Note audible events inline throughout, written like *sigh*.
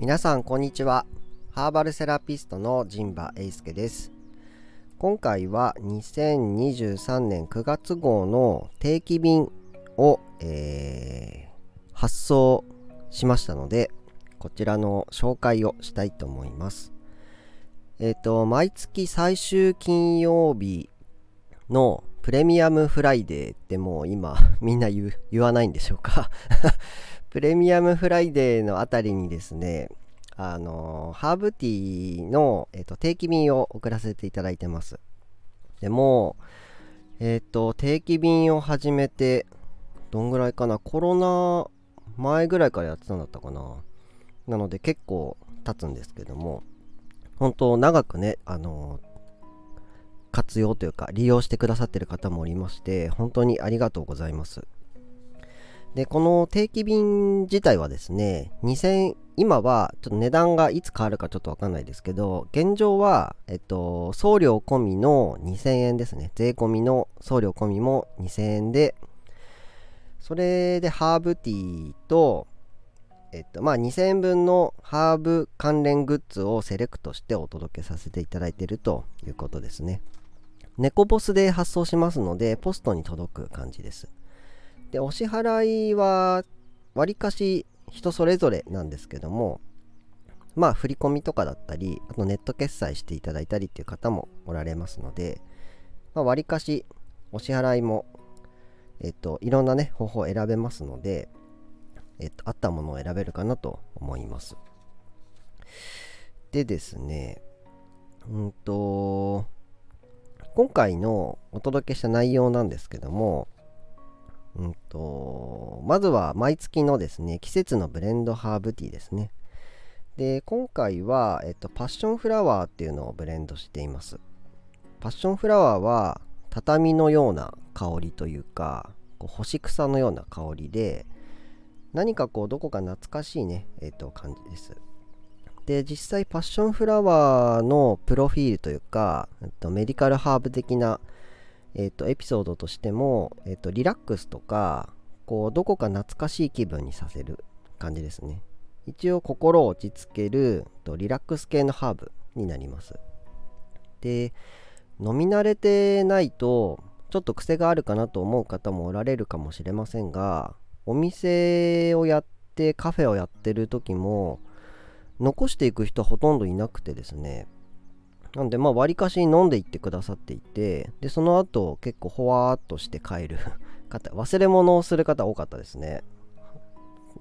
皆さんこんにちは。ハーバルセラピストの陣馬英介です。今回は2023年9月号の定期便を、えー、発送しましたのでこちらの紹介をしたいと思います。えっ、ー、と毎月最終金曜日のプレミアムフライデーってもう今みんな言わないんでしょうか？プレミアムフライデーのあたりにですね、あのハーブティーの、えーと、定期便を送らせていただいてます。でも、えっ、ー、と、定期便を始めて、どんぐらいかな、コロナ前ぐらいからやってたんだったかな。なので結構経つんですけども、本当長くね、あの活用というか利用してくださってる方もおりまして、本当にありがとうございます。で、この定期便自体はですね、2000、今はちょっと値段がいつ変わるかちょっとわかんないですけど、現状は、えっと、送料込みの2000円ですね。税込みの送料込みも2000円で、それでハーブティーと、えっと、まあ2000円分のハーブ関連グッズをセレクトしてお届けさせていただいているということですね。猫ボスで発送しますので、ポストに届く感じです。で、お支払いは、わりかし人それぞれなんですけども、まあ、振り込みとかだったり、あとネット決済していただいたりっていう方もおられますので、まあ、わりかしお支払いも、えっと、いろんなね、方法を選べますので、えっと、合ったものを選べるかなと思います。でですね、うんと、今回のお届けした内容なんですけども、うんと、まずは毎月のですね、季節のブレンドハーブティーですね。で、今回は、えっと、パッションフラワーっていうのをブレンドしています。パッションフラワーは、畳のような香りというか、こう干し草のような香りで、何かこう、どこか懐かしいね、えっと、感じです。で、実際パッションフラワーのプロフィールというか、えっと、メディカルハーブ的なえっ、ー、と、エピソードとしても、えっ、ー、と、リラックスとか、こう、どこか懐かしい気分にさせる感じですね。一応、心を落ち着ける、とリラックス系のハーブになります。で、飲み慣れてないと、ちょっと癖があるかなと思う方もおられるかもしれませんが、お店をやって、カフェをやってる時も、残していく人ほとんどいなくてですね、なんで、まあ、割かし飲んでいってくださっていて、で、その後、結構ほわーっとして帰る *laughs* 方、忘れ物をする方多かったですね。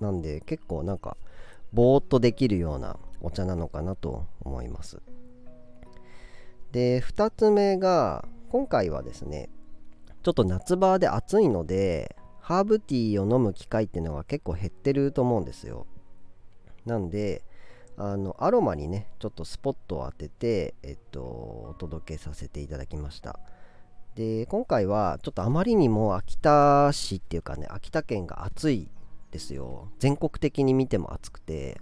なんで、結構なんか、ぼーっとできるようなお茶なのかなと思います。で、2つ目が、今回はですね、ちょっと夏場で暑いので、ハーブティーを飲む機会っていうのが結構減ってると思うんですよ。なんで、あのアロマにねちょっとスポットを当てて、えっと、お届けさせていただきました。で今回はちょっとあまりにも秋田市っていうかね秋田県が暑いですよ。全国的に見ても暑くて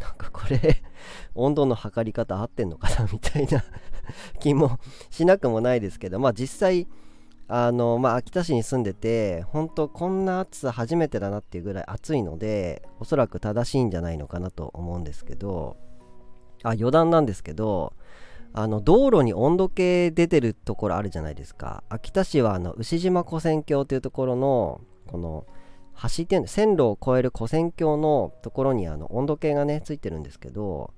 なんかこれ *laughs* 温度の測り方合ってんのかなみたいな *laughs* 気もしなくもないですけどまあ実際あのまあ、秋田市に住んでて本当こんな暑さ初めてだなっていうぐらい暑いのでおそらく正しいんじゃないのかなと思うんですけどあ余談なんですけどあの道路に温度計出てるところあるじゃないですか。秋田市はあの牛島古線橋というところのこの橋っていうの線路を越える古線橋のところにあの温度計がねついてるんですけど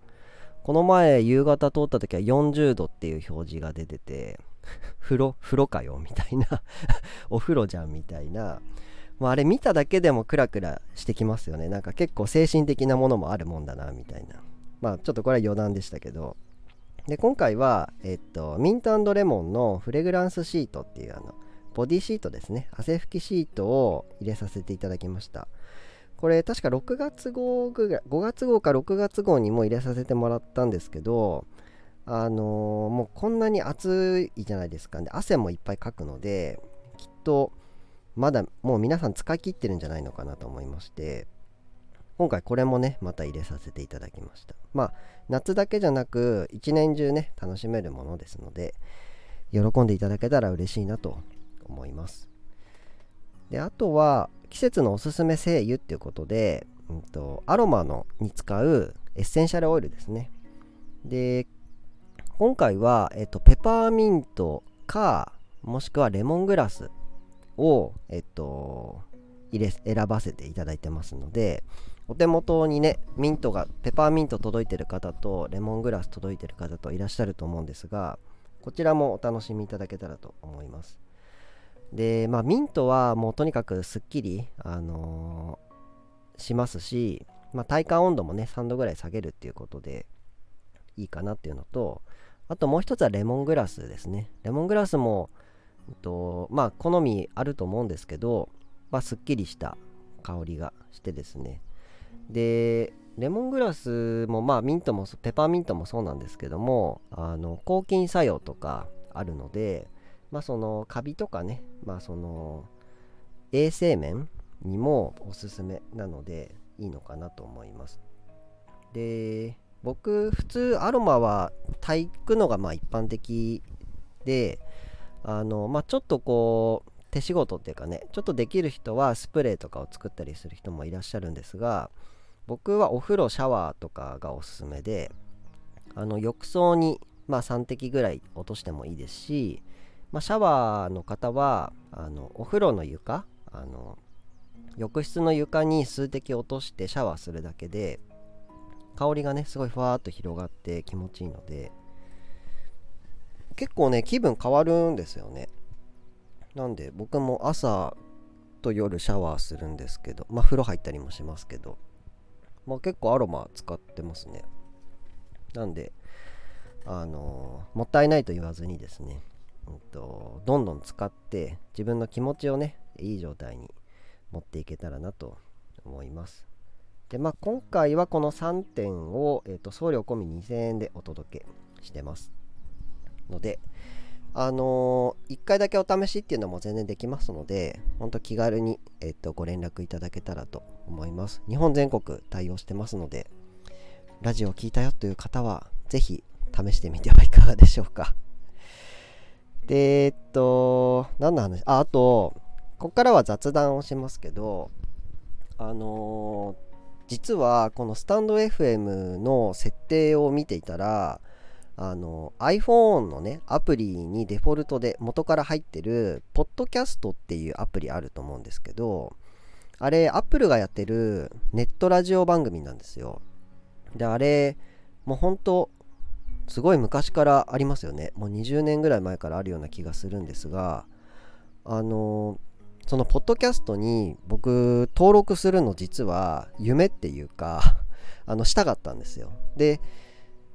この前夕方通った時は40度っていう表示が出てて *laughs* 風呂、風呂かよみたいな *laughs* お風呂じゃんみたいな。もうあれ見ただけでもクラクラしてきますよね。なんか結構精神的なものもあるもんだなみたいな。まあちょっとこれは余談でしたけど。で、今回は、えっと、ミントレモンのフレグランスシートっていうあの、ボディシートですね。汗拭きシートを入れさせていただきました。これ確か6月号ぐらい、5月号か6月号にも入れさせてもらったんですけど、あのー、もうこんなに暑いじゃないですか。で、汗もいっぱいかくので、きっと、まだもう皆さん使い切ってるんじゃないのかなと思いまして、今回これもね、また入れさせていただきました。まあ、夏だけじゃなく、一年中ね、楽しめるものですので、喜んでいただけたら嬉しいなと思います。で、あとは、季節のおすすめ精油っていうことで、うんと、アロマのに使うエッセンシャルオイルですねで今回は、えっと、ペパーミントかもしくはレモングラスを、えっと、入れ選ばせていただいてますのでお手元にねミントがペパーミント届いてる方とレモングラス届いてる方といらっしゃると思うんですがこちらもお楽しみいただけたらと思います。でまあミントはもうとにかくすっきりあのー、しますし、まあ、体感温度もね3度ぐらい下げるっていうことでいいかなっていうのとあともう一つはレモングラスですね。レモングラスも、えっと、まあ好みあると思うんですけど、まあ、すっきりした香りがしてですね。でレモングラスもまあミントもペパーミントもそうなんですけどもあの抗菌作用とかあるのでまあそのカビとかねまあその衛生面にもおすすめなのでいいのかなと思います。で僕普通アロマは炊くのがまあ一般的であのまあちょっとこう手仕事っていうかねちょっとできる人はスプレーとかを作ったりする人もいらっしゃるんですが僕はお風呂シャワーとかがおすすめであの浴槽にまあ3滴ぐらい落としてもいいですし、まあ、シャワーの方はあのお風呂の床あの浴室の床に数滴落としてシャワーするだけで香りがねすごいふわーっと広がって気持ちいいので。結構ね気分変わるんですよね。なんで僕も朝と夜シャワーするんですけどまあ風呂入ったりもしますけど。まあ、結構アロマ使ってますね。なんであのー、もったいないと言わずにですね、うんと、どんどん使って自分の気持ちをねいい状態に持っていけたらなと思います。でまあ今回はこの3点を、えーと送料込み2000円でお届けしてますのであのー、1回だけお試しっていうのも全然できますので、ほんと気軽に、えっと、ご連絡いただけたらと思います。日本全国対応してますので、ラジオを聴いたよという方は、ぜひ試してみてはいかがでしょうか。で、えっと、何の話？あ、あと、ここからは雑談をしますけど、あのー、実はこのスタンド FM の設定を見ていたら、あの iPhone のねアプリにデフォルトで元から入ってる Podcast っていうアプリあると思うんですけどあれ Apple がやってるネットラジオ番組なんですよ。であれもうほんとすごい昔からありますよね。もう20年ぐらい前からあるような気がするんですがあのそのポッドキャストに僕登録するの実は夢っていうか *laughs* あのしたかったんですよで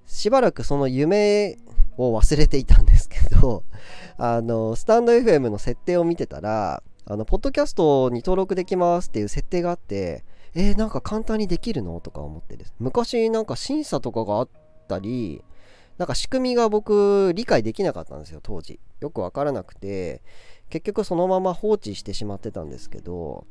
しばらくその夢を忘れていたんですけど、*laughs* あの、スタンド FM の設定を見てたら、あの、ポッドキャストに登録できますっていう設定があって、えー、なんか簡単にできるの？とか思ってです。昔なんか審査とかがあったり、なんか仕組みが僕理解できなかったんですよ、当時。よくわからなくて、結局そのまま放置してしまってたんですけど、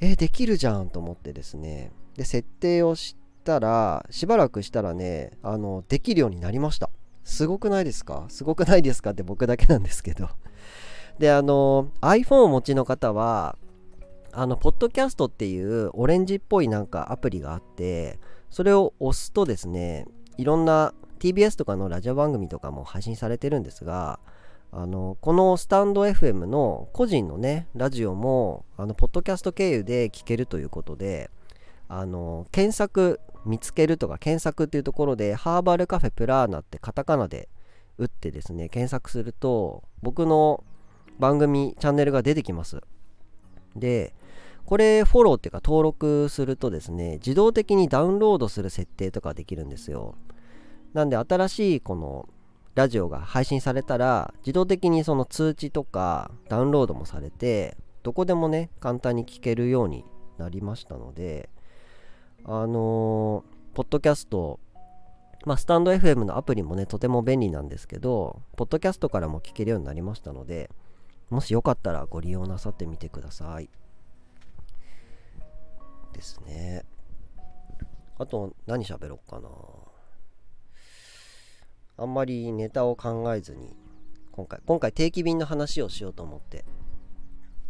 えー、できるじゃんと思ってですね。で、設定をしたら、しばらくしたらね、あの、できるようになりました。すごくないですか？すごくないですかって僕だけなんですけど。で、あの、iPhone をお持ちの方は、あの、ポッドキャストっていうオレンジっぽいなんかアプリがあって、それを押すとですね、いろんな TBS とかのラジオ番組とかも配信されてるんですが、あのこのスタンド FM の個人のねラジオもあのポッドキャスト経由で聞けるということであの検索見つけるとか検索っていうところでハーバルカフェプラーナってカタカナで打ってですね検索すると僕の番組チャンネルが出てきます。でこれフォローっていうか登録するとですね自動的にダウンロードする設定とかできるんですよ。なんで新しいこのラジオが配信されたら自動的にその通知とかダウンロードもされてどこでもね簡単に聞けるようになりましたのであのー、ポッドキャスト、まあ、スタンド FM のアプリもね、とても便利なんですけど、ポッドキャストからも聞けるようになりましたので、もしよかったらご利用なさってみてください。ですね。あと、何喋ろうかな。あんまりネタを考えずに、今回、今回定期便の話をしようと思って、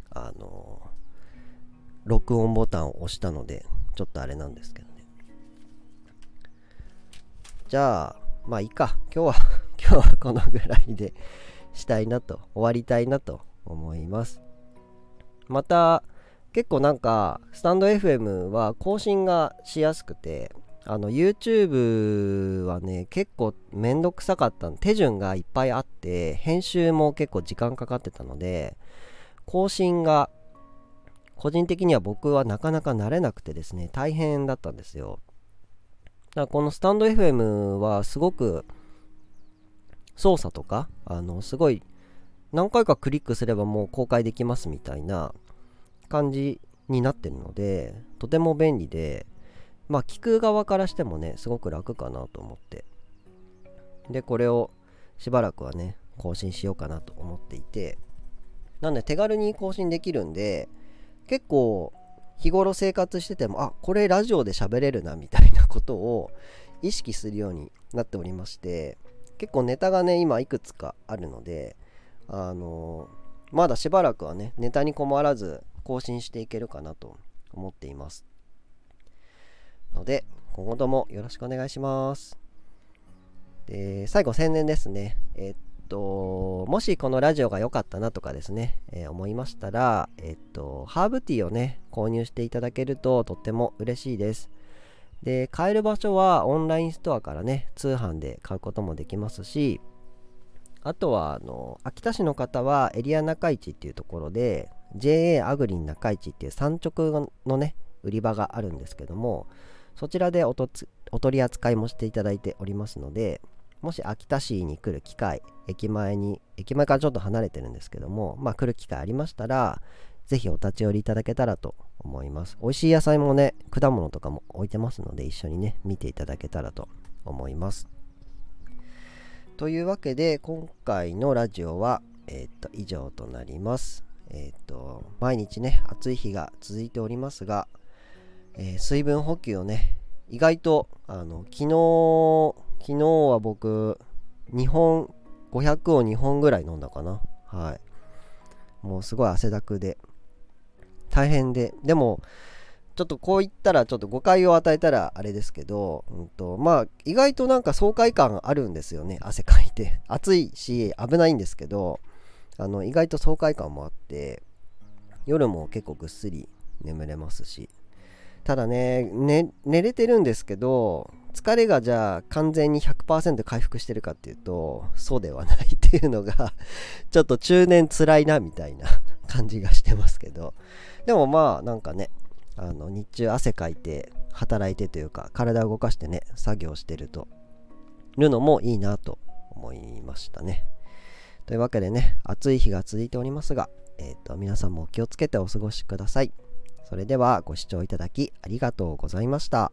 あの、録音ボタンを押したので、ちょっとあれなんですけどね。じゃあ、まあいいか。今日は *laughs* 今日はこのぐらいでしたいなと、終わりたいなと思います。また、結構なんか、スタンド FM は更新がしやすくて、あの YouTube はね結構めんどくさかった手順がいっぱいあって編集も結構時間かかってたので更新が個人的には僕はなかなか慣れなくてですね大変だったんですよ。だからこのスタンド FM はすごく操作とかあのすごい何回かクリックすればもう公開できますみたいな感じになってるのでとても便利でまあ聞く側からしてもねすごく楽かなと思って。でこれをしばらくはね更新しようかなと思っていて。なんで手軽に更新できるんで結構日頃生活しててもあこれラジオで喋れるなみたいなことを意識するようになっておりまして。結構ネタがね今いくつかあるのであの、まだしばらくはねネタに困らず更新していけるかなと思っています。ので、今後ともよろしくお願いします。で、最後宣伝ですね。えっと、もしこのラジオが良かったなとかですね、えー、思いましたら、えっと、ハーブティーをね、購入していただけるととっても嬉しいです。で、買える場所はオンラインストアからね、通販で買うこともできますし、あとは、あの、秋田市の方はエリア中市っていうところで、JA アグリン中市っていう産直のね、売り場があるんですけども、そちらでおとつお取り扱いもしていただいておりますので、もし秋田市に来る機会、駅前に、駅前からちょっと離れてるんですけども、まあ来る機会ありましたら、ぜひお立ち寄りいただけたらと思います。美味しい野菜もね、果物とかも置いてますので、一緒にね、見ていただけたらと思います。というわけで、今回のラジオは、えー、っと、以上となります。えー、っと、毎日ね、暑い日が続いておりますが、えー、水分補給をね、意外と、あの、昨日、昨日は僕、2本、500を2本ぐらい飲んだかな。はい。もうすごい汗だくで、大変で、でも、ちょっとこう言ったらちょっと誤解を与えたらあれですけど、うんと、まあ意外となんか爽快感あるんですよね汗かいて *laughs* 暑いし危ないんですけどあの意外と爽快感もあって夜も結構ぐっすり眠れますしただねね寝れてるんですけど疲れがじゃあ完全に100%回復してるかっていうとそうではないっていうのが *laughs* ちょっと中年つらいなみたいな感じがしてますけどでもまあなんかねあの日中汗かいて働いてというか体を動かしてね作業してるとるのもいいなと思いましたねというわけでね暑い日が続いておりますが、えーと皆さんも気をつけてお過ごしください。それではご視聴いただきありがとうございました。